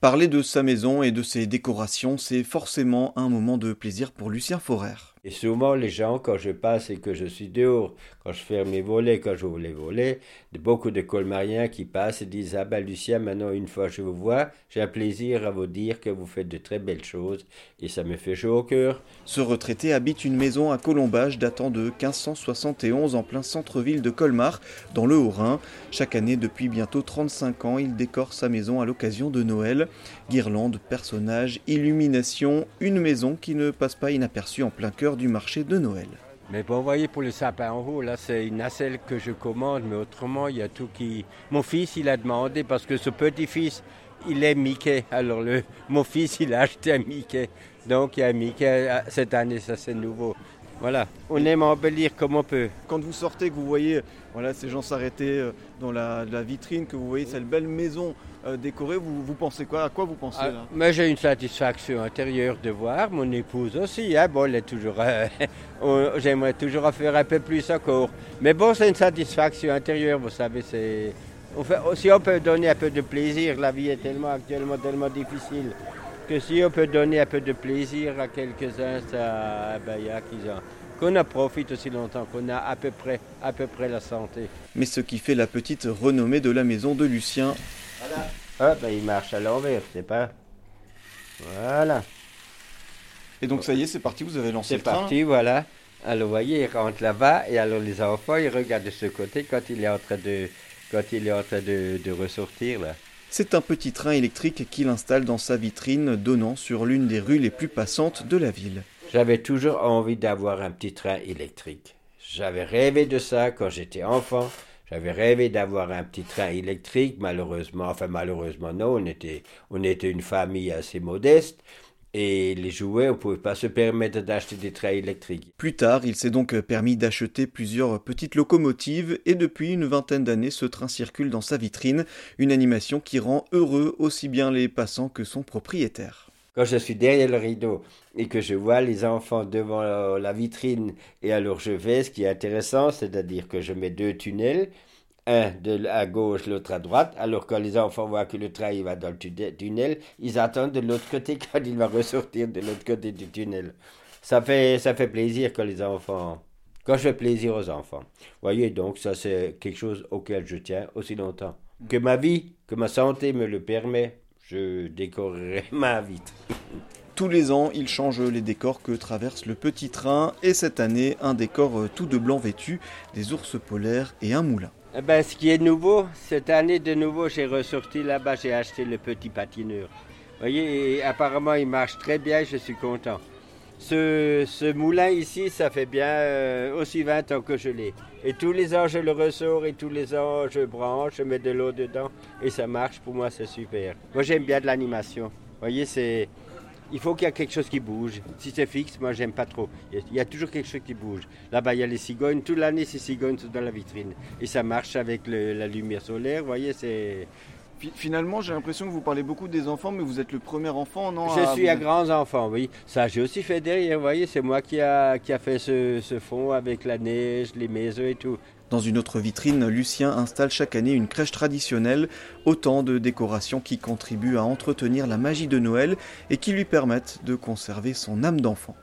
Parler de sa maison et de ses décorations, c'est forcément un moment de plaisir pour Lucien Forer. Et souvent, les gens, quand je passe et que je suis dehors, quand je ferme mes volets, quand j'ouvre les volets, beaucoup de colmariens qui passent et disent Ah ben Lucien, maintenant, une fois que je vous vois, j'ai un plaisir à vous dire que vous faites de très belles choses et ça me fait chaud au cœur. Ce retraité habite une maison à Colombage datant de 1571 en plein centre-ville de Colmar, dans le Haut-Rhin. Chaque année, depuis bientôt 35 ans, il décore sa maison à l'occasion de Noël. Guirlandes, personnages, illumination, une maison qui ne passe pas inaperçue en plein cœur du marché de Noël. Mais bon, vous voyez, pour le sapin en haut, là, c'est une nacelle que je commande, mais autrement, il y a tout qui... Mon fils, il a demandé, parce que ce petit-fils, il est Mickey. Alors, le... mon fils, il a acheté un Mickey. Donc, il y a un Mickey. Cette année, ça, c'est nouveau. Voilà, on aime embellir comme on peut. Quand vous sortez, que vous voyez voilà, ces gens s'arrêter euh, dans la, vitrine, que vous voyez cette belle maison euh, décorée, vous, vous pensez quoi? À quoi vous pensez ah, Mais j'ai une satisfaction intérieure de voir, mon épouse aussi. Hein, bon, elle est toujours. Euh, j'aimerais toujours faire un peu plus encore. Mais bon, c'est une satisfaction intérieure, vous savez, c'est. si on peut donner un peu de plaisir, la vie est tellement actuellement tellement difficile que si on peut donner un peu de plaisir à quelques-uns, ça, ben, y a qu'on en profite aussi longtemps, qu'on a à peu, près, à peu près la santé. Mais ce qui fait la petite renommée de la maison de Lucien. Voilà. Ah, ben, il marche à l'envers, c'est pas. Voilà. Et donc ça y est, c'est parti, vous avez lancé le train. C'est parti, voilà. Alors vous voyez, il rentre là-bas et alors les enfants, ils regardent de ce côté quand il est en train de, quand il est en train de, de ressortir là. C'est un petit train électrique qu'il installe dans sa vitrine donnant sur l'une des rues les plus passantes de la ville. J'avais toujours envie d'avoir un petit train électrique. J'avais rêvé de ça quand j'étais enfant. J'avais rêvé d'avoir un petit train électrique. Malheureusement, enfin malheureusement non, on était, on était une famille assez modeste et les jouets, on ne pouvait pas se permettre d'acheter des trains électriques. Plus tard, il s'est donc permis d'acheter plusieurs petites locomotives et depuis une vingtaine d'années, ce train circule dans sa vitrine, une animation qui rend heureux aussi bien les passants que son propriétaire. Quand je suis derrière le rideau et que je vois les enfants devant la vitrine et alors je vais, ce qui est intéressant, c'est-à-dire que je mets deux tunnels, un de, à gauche, l'autre à droite. Alors quand les enfants voient que le train va dans le tunnel, ils attendent de l'autre côté quand il va ressortir de l'autre côté du tunnel. Ça fait, ça fait plaisir quand les enfants... Quand je fais plaisir aux enfants. Voyez, donc ça c'est quelque chose auquel je tiens aussi longtemps. Que ma vie, que ma santé me le permet, je décorerai ma vitre. Tous les ans, il change les décors que traverse le petit train et cette année, un décor tout de blanc vêtu, des ours polaires et un moulin. Eh ben, ce qui est nouveau, cette année de nouveau, j'ai ressorti là-bas, j'ai acheté le petit patineur. Vous voyez, apparemment il marche très bien, je suis content. Ce, moulin ici, ça fait bien euh, aussi 20 ans que je l'ai. Et tous les ans, je le ressors et tous les ans, je branche, je mets de l'eau dedans et ça marche. Pour moi, c'est super. Moi, j'aime bien de l'animation. Vous voyez, c'est il faut qu'il y ait quelque chose qui bouge. Si c'est fixe, moi j'aime pas trop. Il y a toujours quelque chose qui bouge. Là-bas, il y a les cigognes. Toute l'année, ces cigognes sont dans la vitrine. Et ça marche avec la lumière solaire. Vous voyez, c'est. Finalement, j'ai l'impression que vous parlez beaucoup des enfants, mais vous êtes le premier enfant, non Je suis un grand enfant, oui. Ça, j'ai aussi fait derrière, vous voyez, c'est moi qui a, qui a fait ce, ce fond avec la neige, les maisons et tout. Dans une autre vitrine, Lucien installe chaque année une crèche traditionnelle, autant de décorations qui contribuent à entretenir la magie de Noël et qui lui permettent de conserver son âme d'enfant.